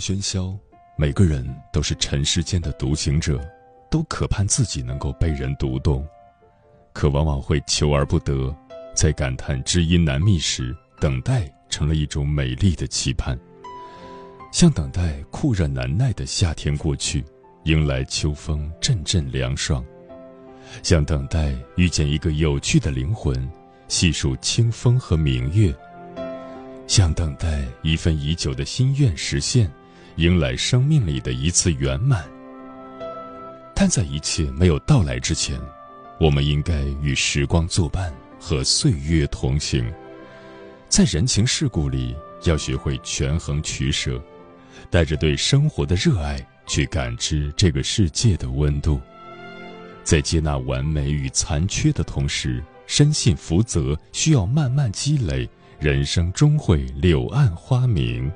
喧嚣，每个人都是尘世间的独行者，都渴盼自己能够被人读懂，可往往会求而不得。在感叹知音难觅时，等待成了一种美丽的期盼，像等待酷热难耐的夏天过去，迎来秋风阵阵凉爽；像等待遇见一个有趣的灵魂，细数清风和明月。像等待一份已久的心愿实现，迎来生命里的一次圆满。但在一切没有到来之前，我们应该与时光作伴，和岁月同行。在人情世故里，要学会权衡取舍，带着对生活的热爱去感知这个世界的温度。在接纳完美与残缺的同时，深信福泽需要慢慢积累。人生终会柳暗花明。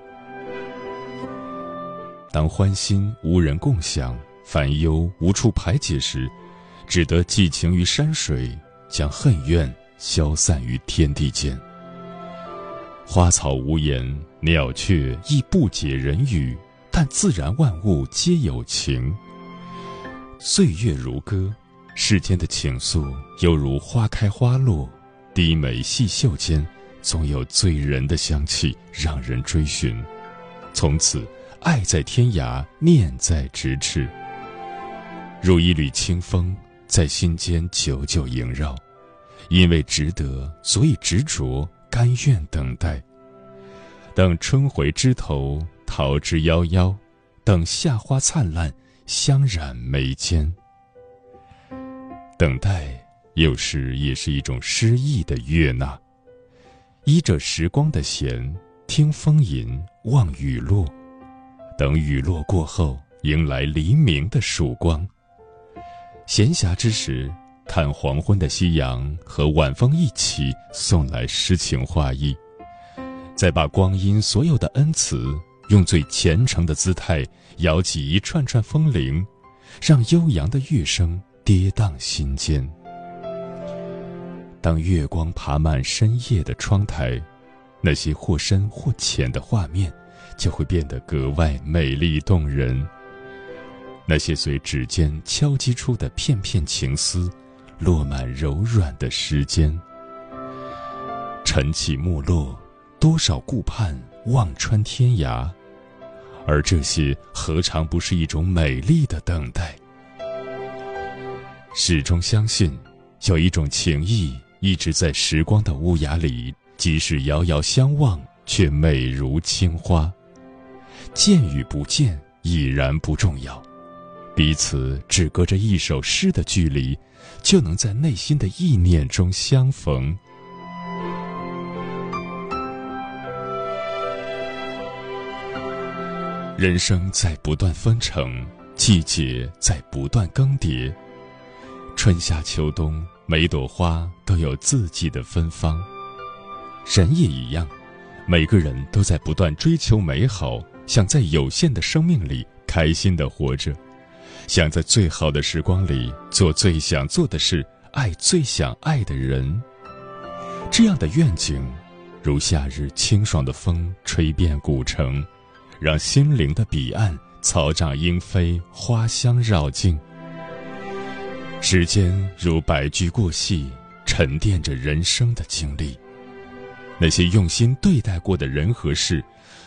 当欢心无人共享，烦忧无处排解时，只得寄情于山水，将恨怨消散于天地间。花草无言，鸟雀亦不解人语，但自然万物皆有情。岁月如歌，世间的情愫犹如花开花落，低眉细嗅间。总有醉人的香气让人追寻，从此爱在天涯，念在咫尺。如一缕清风，在心间久久萦绕。因为值得，所以执着，甘愿等待。等春回枝头，桃之夭夭；等夏花灿烂，香染眉间。等待，有时也是一种诗意的悦纳。依着时光的弦，听风吟，望雨落，等雨落过后，迎来黎明的曙光。闲暇之时，看黄昏的夕阳和晚风一起送来诗情画意，再把光阴所有的恩赐，用最虔诚的姿态摇起一串串风铃，让悠扬的乐声跌宕心间。当月光爬满深夜的窗台，那些或深或浅的画面，就会变得格外美丽动人。那些随指尖敲击出的片片情丝，落满柔软的时间。晨起暮落，多少顾盼望穿天涯，而这些何尝不是一种美丽的等待？始终相信，有一种情谊。一直在时光的屋檐里，即使遥遥相望，却美如青花。见与不见已然不重要，彼此只隔着一首诗的距离，就能在内心的意念中相逢。人生在不断分成，季节在不断更迭，春夏秋冬。每朵花都有自己的芬芳，人也一样，每个人都在不断追求美好，想在有限的生命里开心的活着，想在最好的时光里做最想做的事，爱最想爱的人。这样的愿景，如夏日清爽的风吹遍古城，让心灵的彼岸草长莺飞，花香绕境。时间如白驹过隙，沉淀着人生的经历。那些用心对待过的人和事，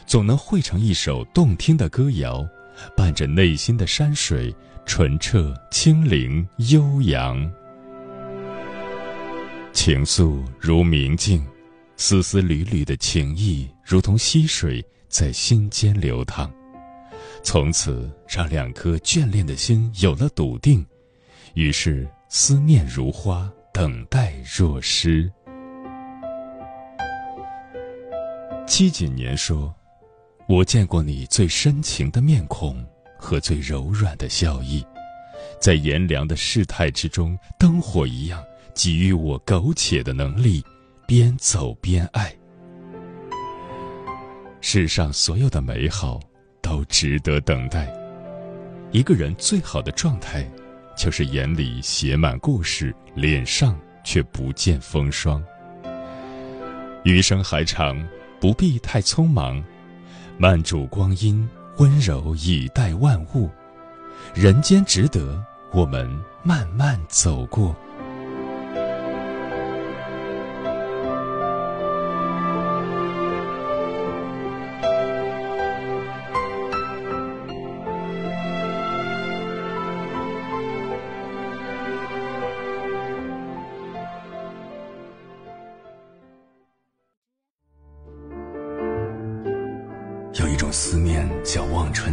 总能汇成一首动听的歌谣，伴着内心的山水，纯澈、清灵、悠扬。情愫如明镜，丝丝缕缕的情意如同溪水，在心间流淌。从此，让两颗眷恋的心有了笃定。于是，思念如花，等待若诗。戚锦年说：“我见过你最深情的面孔和最柔软的笑意，在炎凉的世态之中，灯火一样给予我苟且的能力，边走边爱。世上所有的美好都值得等待。一个人最好的状态，就是眼里写满故事，脸上却不见风霜。余生还长。”不必太匆忙，慢煮光阴，温柔以待万物。人间值得我们慢慢走过。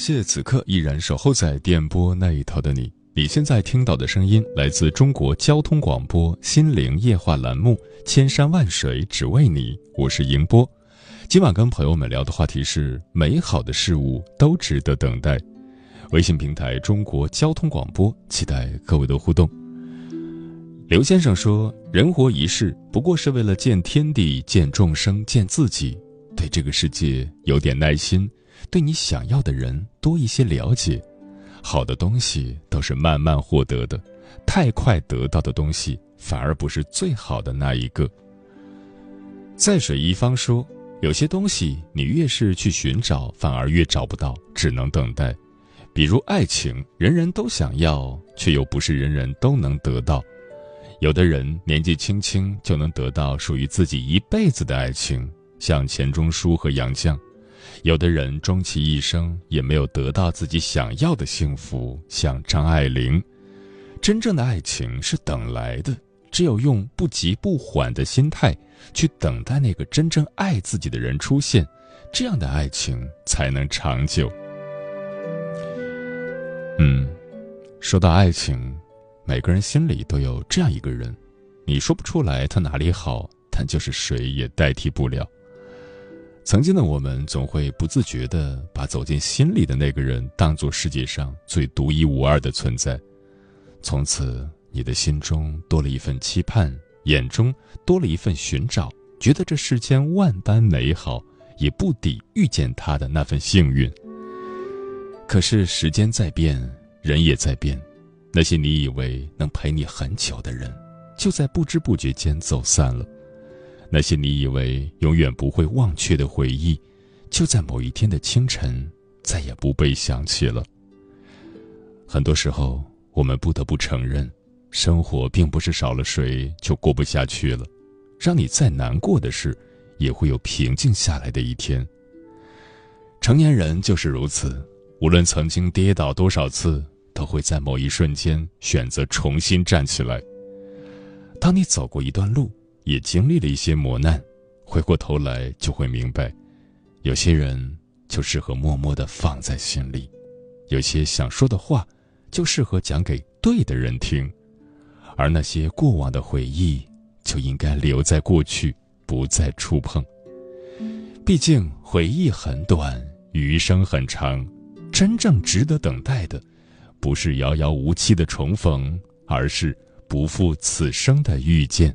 谢此刻依然守候在电波那一头的你。你现在听到的声音来自中国交通广播心灵夜话栏目《千山万水只为你》，我是迎波。今晚跟朋友们聊的话题是：美好的事物都值得等待。微信平台中国交通广播，期待各位的互动。刘先生说：“人活一世，不过是为了见天地、见众生、见自己，对这个世界有点耐心。”对你想要的人多一些了解，好的东西都是慢慢获得的，太快得到的东西反而不是最好的那一个。在水一方说，有些东西你越是去寻找，反而越找不到，只能等待。比如爱情，人人都想要，却又不是人人都能得到。有的人年纪轻轻就能得到属于自己一辈子的爱情，像钱钟书和杨绛。有的人终其一生也没有得到自己想要的幸福，像张爱玲。真正的爱情是等来的，只有用不急不缓的心态去等待那个真正爱自己的人出现，这样的爱情才能长久。嗯，说到爱情，每个人心里都有这样一个人，你说不出来他哪里好，但就是谁也代替不了。曾经的我们总会不自觉地把走进心里的那个人当做世界上最独一无二的存在，从此你的心中多了一份期盼，眼中多了一份寻找，觉得这世间万般美好，也不抵遇见他的那份幸运。可是时间在变，人也在变，那些你以为能陪你很久的人，就在不知不觉间走散了。那些你以为永远不会忘却的回忆，就在某一天的清晨，再也不被想起了。很多时候，我们不得不承认，生活并不是少了谁就过不下去了。让你再难过的事，也会有平静下来的一天。成年人就是如此，无论曾经跌倒多少次，都会在某一瞬间选择重新站起来。当你走过一段路。也经历了一些磨难，回过头来就会明白，有些人就适合默默的放在心里，有些想说的话就适合讲给对的人听，而那些过往的回忆就应该留在过去，不再触碰。毕竟回忆很短，余生很长，真正值得等待的，不是遥遥无期的重逢，而是不负此生的遇见。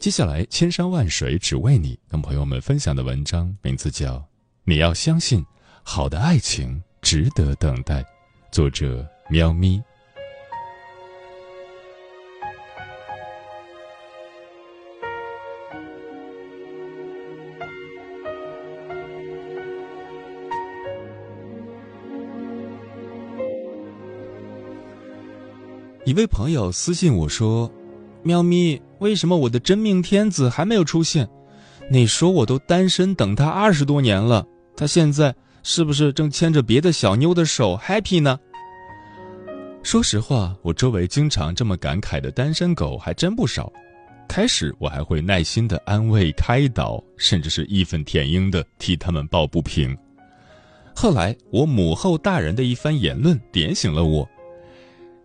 接下来，千山万水只为你，跟朋友们分享的文章名字叫《你要相信，好的爱情值得等待》，作者喵咪。一位朋友私信我说：“喵咪，为什么我的真命天子还没有出现？你说我都单身等他二十多年了，他现在是不是正牵着别的小妞的手 happy 呢？”说实话，我周围经常这么感慨的单身狗还真不少。开始我还会耐心的安慰开导，甚至是义愤填膺的替他们抱不平。后来我母后大人的一番言论点醒了我。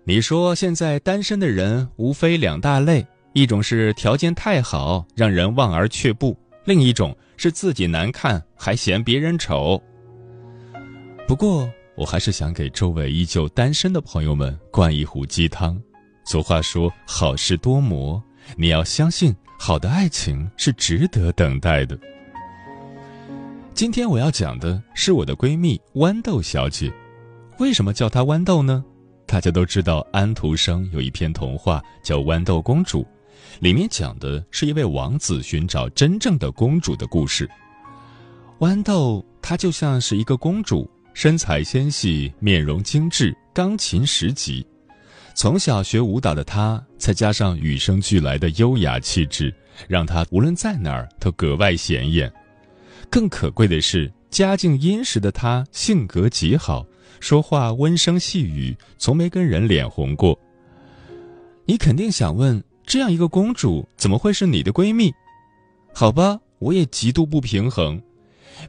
你说现在单身的人无非两大类，一种是条件太好让人望而却步，另一种是自己难看还嫌别人丑。不过我还是想给周围依旧单身的朋友们灌一壶鸡汤。俗话说好事多磨。你要相信，好的爱情是值得等待的。今天我要讲的是我的闺蜜豌豆小姐。为什么叫她豌豆呢？大家都知道安徒生有一篇童话叫《豌豆公主》，里面讲的是一位王子寻找真正的公主的故事。豌豆她就像是一个公主，身材纤细，面容精致，钢琴十级。从小学舞蹈的她，再加上与生俱来的优雅气质，让她无论在哪儿都格外显眼。更可贵的是，家境殷实的她性格极好，说话温声细语，从没跟人脸红过。你肯定想问，这样一个公主怎么会是你的闺蜜？好吧，我也极度不平衡。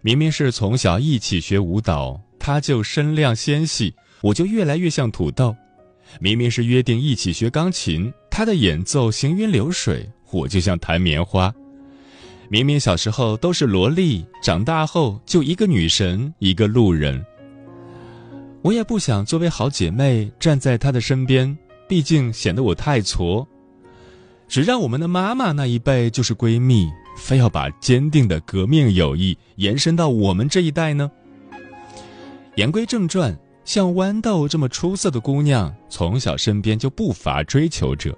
明明是从小一起学舞蹈，她就身量纤细，我就越来越像土豆。明明是约定一起学钢琴，她的演奏行云流水，我就像弹棉花。明明小时候都是萝莉，长大后就一个女神，一个路人。我也不想作为好姐妹站在她的身边，毕竟显得我太挫。谁让我们的妈妈那一辈就是闺蜜，非要把坚定的革命友谊延伸到我们这一代呢？言归正传。像豌豆这么出色的姑娘，从小身边就不乏追求者。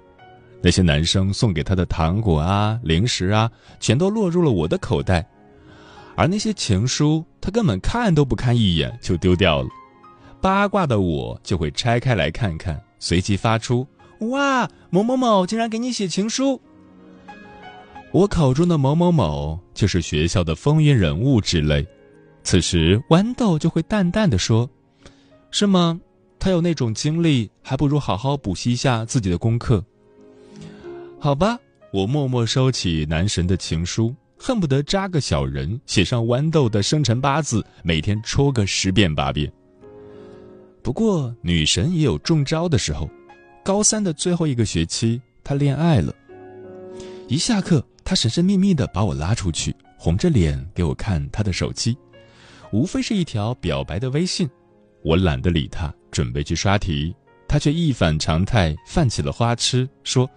那些男生送给她的糖果啊、零食啊，全都落入了我的口袋。而那些情书，她根本看都不看一眼就丢掉了。八卦的我就会拆开来看看，随即发出：“哇，某某某竟然给你写情书！”我口中的某某某，就是学校的风云人物之类。此时，豌豆就会淡淡的说。是吗？他有那种经历，还不如好好补习一下自己的功课。好吧，我默默收起男神的情书，恨不得扎个小人，写上豌豆的生辰八字，每天戳个十遍八遍。不过女神也有中招的时候。高三的最后一个学期，她恋爱了。一下课，她神神秘秘的把我拉出去，红着脸给我看她的手机，无非是一条表白的微信。我懒得理他，准备去刷题，他却一反常态，泛起了花痴，说：“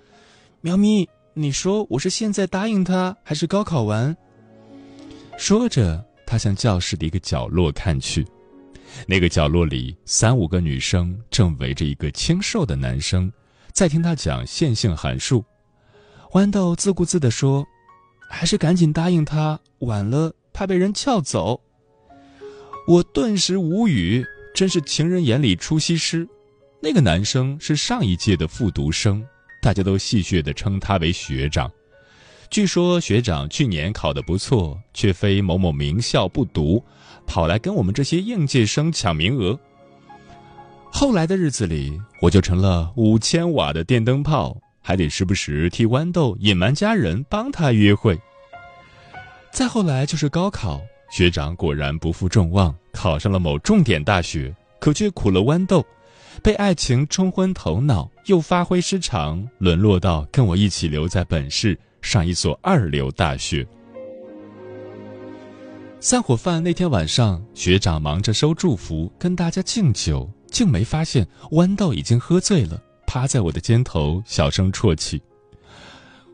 喵咪，你说我是现在答应他，还是高考完？”说着，他向教室的一个角落看去，那个角落里三五个女生正围着一个清瘦的男生，在听他讲线性函数。豌豆自顾自地说：“还是赶紧答应他，晚了怕被人撬走。”我顿时无语。真是情人眼里出西施，那个男生是上一届的复读生，大家都戏谑地称他为学长。据说学长去年考得不错，却非某某名校不读，跑来跟我们这些应届生抢名额。后来的日子里，我就成了五千瓦的电灯泡，还得时不时替豌豆隐瞒家人，帮他约会。再后来就是高考。学长果然不负众望，考上了某重点大学，可却苦了豌豆，被爱情冲昏头脑，又发挥失常，沦落到跟我一起留在本市上一所二流大学。散伙饭那天晚上，学长忙着收祝福，跟大家敬酒，竟没发现豌豆已经喝醉了，趴在我的肩头小声啜泣。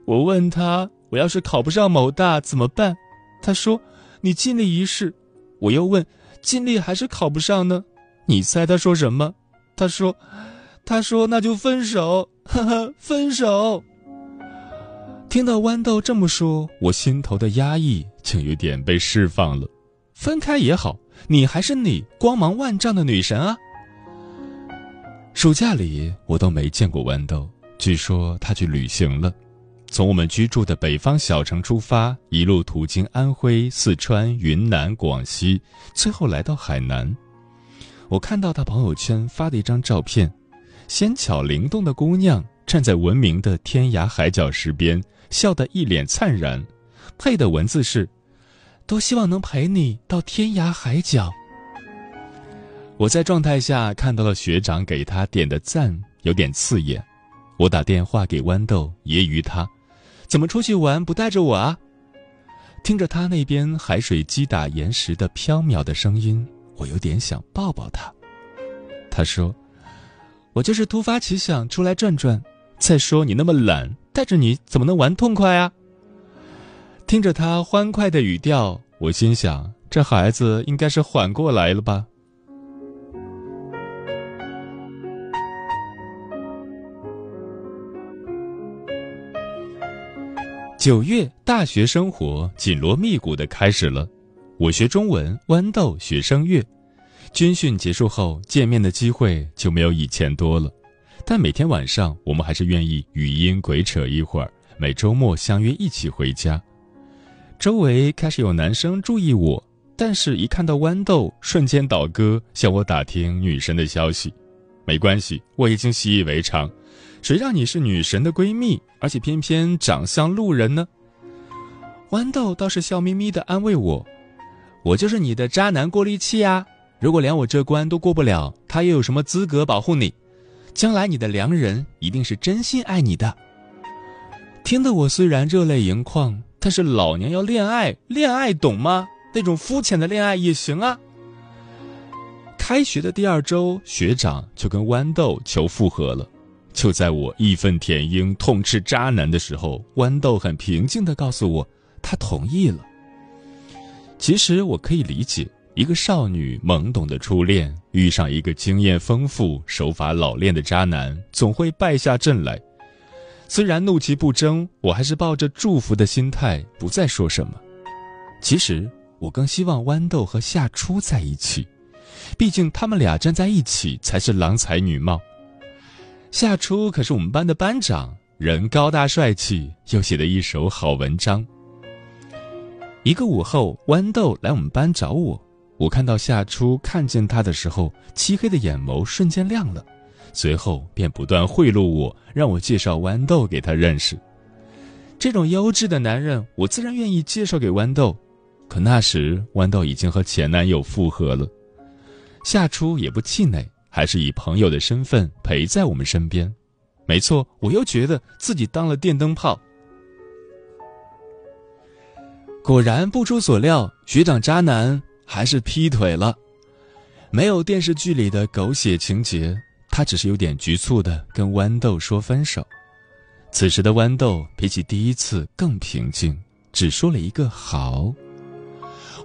我问他：“我要是考不上某大怎么办？”他说。你尽力一试，我又问，尽力还是考不上呢？你猜他说什么？他说：“他说那就分手，呵呵，分手。”听到豌豆这么说，我心头的压抑竟有点被释放了。分开也好，你还是你，光芒万丈的女神啊！暑假里我都没见过豌豆，据说他去旅行了。从我们居住的北方小城出发，一路途经安徽、四川、云南、广西，最后来到海南。我看到他朋友圈发的一张照片，纤巧灵动的姑娘站在闻名的天涯海角石边，笑得一脸灿然。配的文字是：“多希望能陪你到天涯海角。”我在状态下看到了学长给他点的赞，有点刺眼。我打电话给豌豆，揶揄他。怎么出去玩不带着我啊？听着他那边海水击打岩石的飘渺的声音，我有点想抱抱他。他说：“我就是突发奇想出来转转。再说你那么懒，带着你怎么能玩痛快啊？”听着他欢快的语调，我心想：这孩子应该是缓过来了吧。九月，大学生活紧锣密鼓的开始了。我学中文，豌豆学声乐。军训结束后，见面的机会就没有以前多了，但每天晚上我们还是愿意语音鬼扯一会儿。每周末相约一起回家。周围开始有男生注意我，但是一看到豌豆，瞬间倒戈向我打听女神的消息。没关系，我已经习以为常。谁让你是女神的闺蜜，而且偏偏长相路人呢？豌豆倒是笑眯眯的安慰我：“我就是你的渣男过滤器啊！如果连我这关都过不了，他又有什么资格保护你？将来你的良人一定是真心爱你的。”听得我虽然热泪盈眶，但是老娘要恋爱，恋爱懂吗？那种肤浅的恋爱也行啊！开学的第二周，学长就跟豌豆求复合了。就在我义愤填膺、痛斥渣男的时候，豌豆很平静地告诉我，他同意了。其实我可以理解，一个少女懵懂的初恋遇上一个经验丰富、手法老练的渣男，总会败下阵来。虽然怒其不争，我还是抱着祝福的心态，不再说什么。其实我更希望豌豆和夏初在一起，毕竟他们俩站在一起才是郎才女貌。夏初可是我们班的班长，人高大帅气，又写得一手好文章。一个午后，豌豆来我们班找我，我看到夏初看见他的时候，漆黑的眼眸瞬间亮了，随后便不断贿赂我，让我介绍豌豆给他认识。这种优质的男人，我自然愿意介绍给豌豆。可那时，豌豆已经和前男友复合了，夏初也不气馁。还是以朋友的身份陪在我们身边，没错，我又觉得自己当了电灯泡。果然不出所料，学长渣男还是劈腿了，没有电视剧里的狗血情节，他只是有点局促的跟豌豆说分手。此时的豌豆比起第一次更平静，只说了一个好。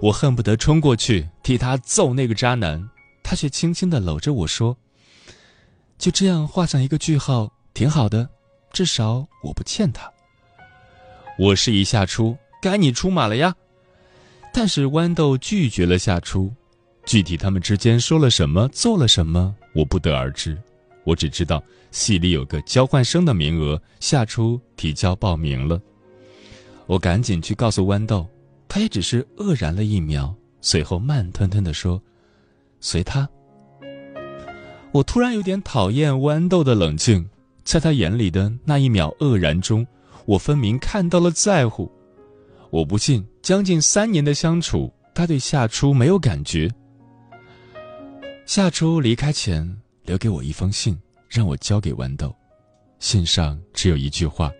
我恨不得冲过去替他揍那个渣男。他却轻轻的搂着我说：“就这样画上一个句号，挺好的，至少我不欠他。”我示意夏初，该你出马了呀。但是豌豆拒绝了夏初，具体他们之间说了什么，做了什么，我不得而知。我只知道系里有个交换生的名额，夏初提交报名了。我赶紧去告诉豌豆，他也只是愕然了一秒，随后慢吞吞的说。随他。我突然有点讨厌豌豆的冷静，在他眼里的那一秒愕然中，我分明看到了在乎。我不信，将近三年的相处，他对夏初没有感觉。夏初离开前留给我一封信，让我交给豌豆。信上只有一句话：“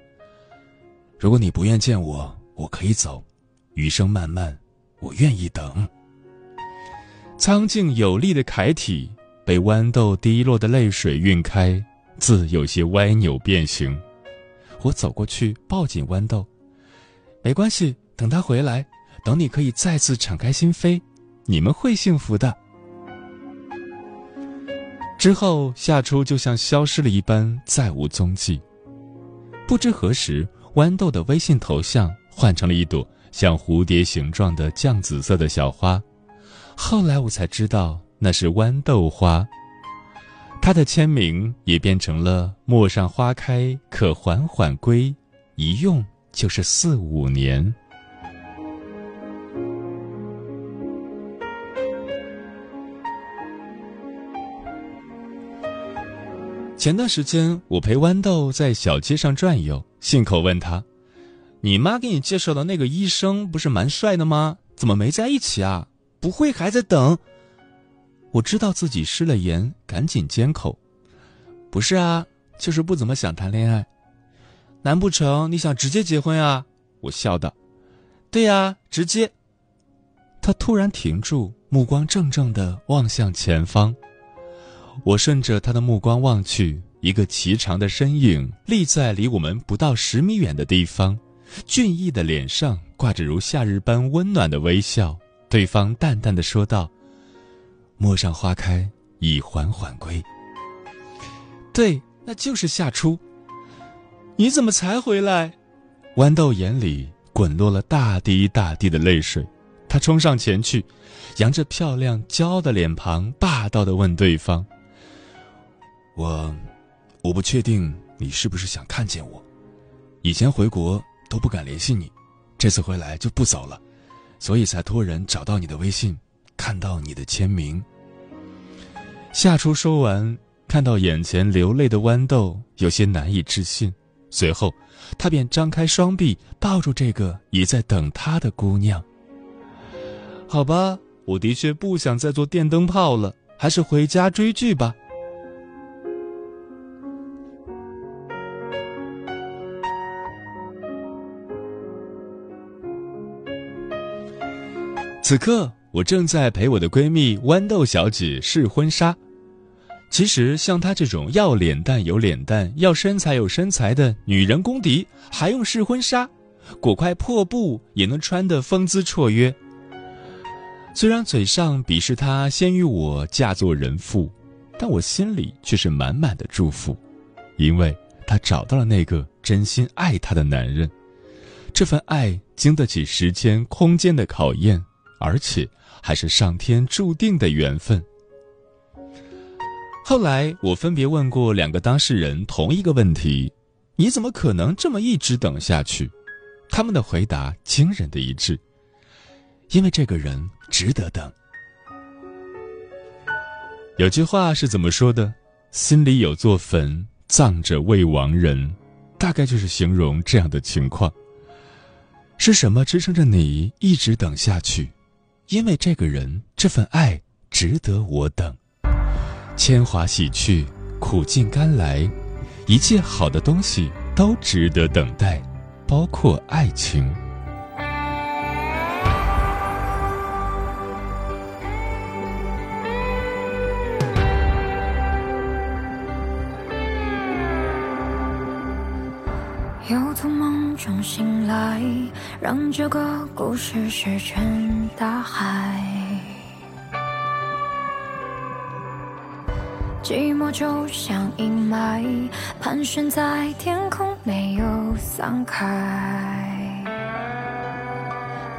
如果你不愿见我，我可以走。余生漫漫，我愿意等。”苍劲有力的楷体被豌豆滴落的泪水晕开，字有些歪扭变形。我走过去抱紧豌豆，没关系，等他回来，等你可以再次敞开心扉，你们会幸福的。之后夏初就像消失了一般，再无踪迹。不知何时，豌豆的微信头像换成了一朵像蝴蝶形状的酱紫色的小花。后来我才知道那是豌豆花，他的签名也变成了“陌上花开，可缓缓归”，一用就是四五年。前段时间，我陪豌豆在小街上转悠，信口问他：“你妈给你介绍的那个医生不是蛮帅的吗？怎么没在一起啊？不会还在等？”我知道自己失了言，赶紧缄口。不是啊，就是不怎么想谈恋爱。难不成你想直接结婚啊？我笑道。对呀，直接。他突然停住，目光怔怔的望向前方。我顺着他的目光望去，一个颀长的身影立在离我们不到十米远的地方，俊逸的脸上挂着如夏日般温暖的微笑。对方淡淡的说道。陌上花开，已缓缓归。对，那就是夏初。你怎么才回来？豌豆眼里滚落了大滴大滴的泪水，他冲上前去，扬着漂亮骄傲的脸庞，霸道的问对方：“我，我不确定你是不是想看见我。以前回国都不敢联系你，这次回来就不走了，所以才托人找到你的微信。”看到你的签名。夏初说完，看到眼前流泪的豌豆，有些难以置信。随后，他便张开双臂，抱住这个已在等他的姑娘。好吧，我的确不想再做电灯泡了，还是回家追剧吧。此刻。我正在陪我的闺蜜豌豆小姐试婚纱。其实像她这种要脸蛋有脸蛋、要身材有身材的女人公敌，还用试婚纱？裹块破布也能穿得风姿绰约。虽然嘴上鄙视她先于我嫁作人妇，但我心里却是满满的祝福，因为她找到了那个真心爱她的男人。这份爱经得起时间、空间的考验，而且。还是上天注定的缘分。后来我分别问过两个当事人同一个问题：“你怎么可能这么一直等下去？”他们的回答惊人的一致：“因为这个人值得等。”有句话是怎么说的？“心里有座坟，葬着未亡人。”大概就是形容这样的情况。是什么支撑着你一直等下去？因为这个人，这份爱值得我等。铅华洗去，苦尽甘来，一切好的东西都值得等待，包括爱情。来，让这个故事石沉大海。寂寞就像阴霾，盘旋在天空，没有散开。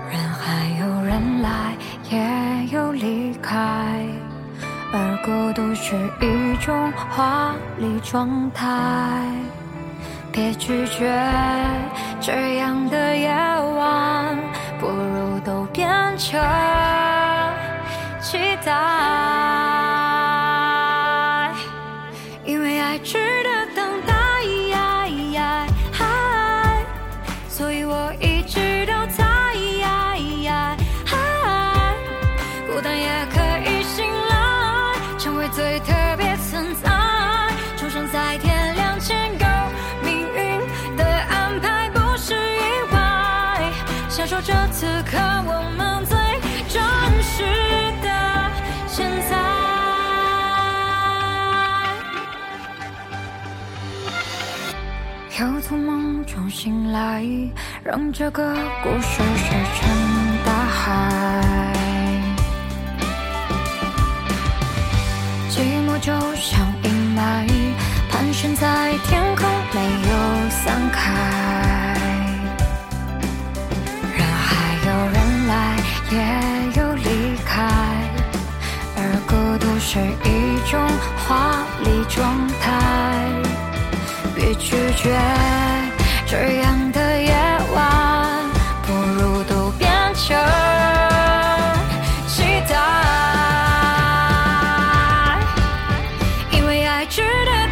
人海有人来，也有离开，而孤独是一种华丽状态。别拒绝这样的夜晚，不如都变成期待。醒来，让这个故事石沉大海。寂寞就像阴霾，盘旋在天空，没有散开。人海有人来，也有离开，而孤独是一种华丽。状态。别拒绝这样的夜晚，不如都变成期待，因为爱值得。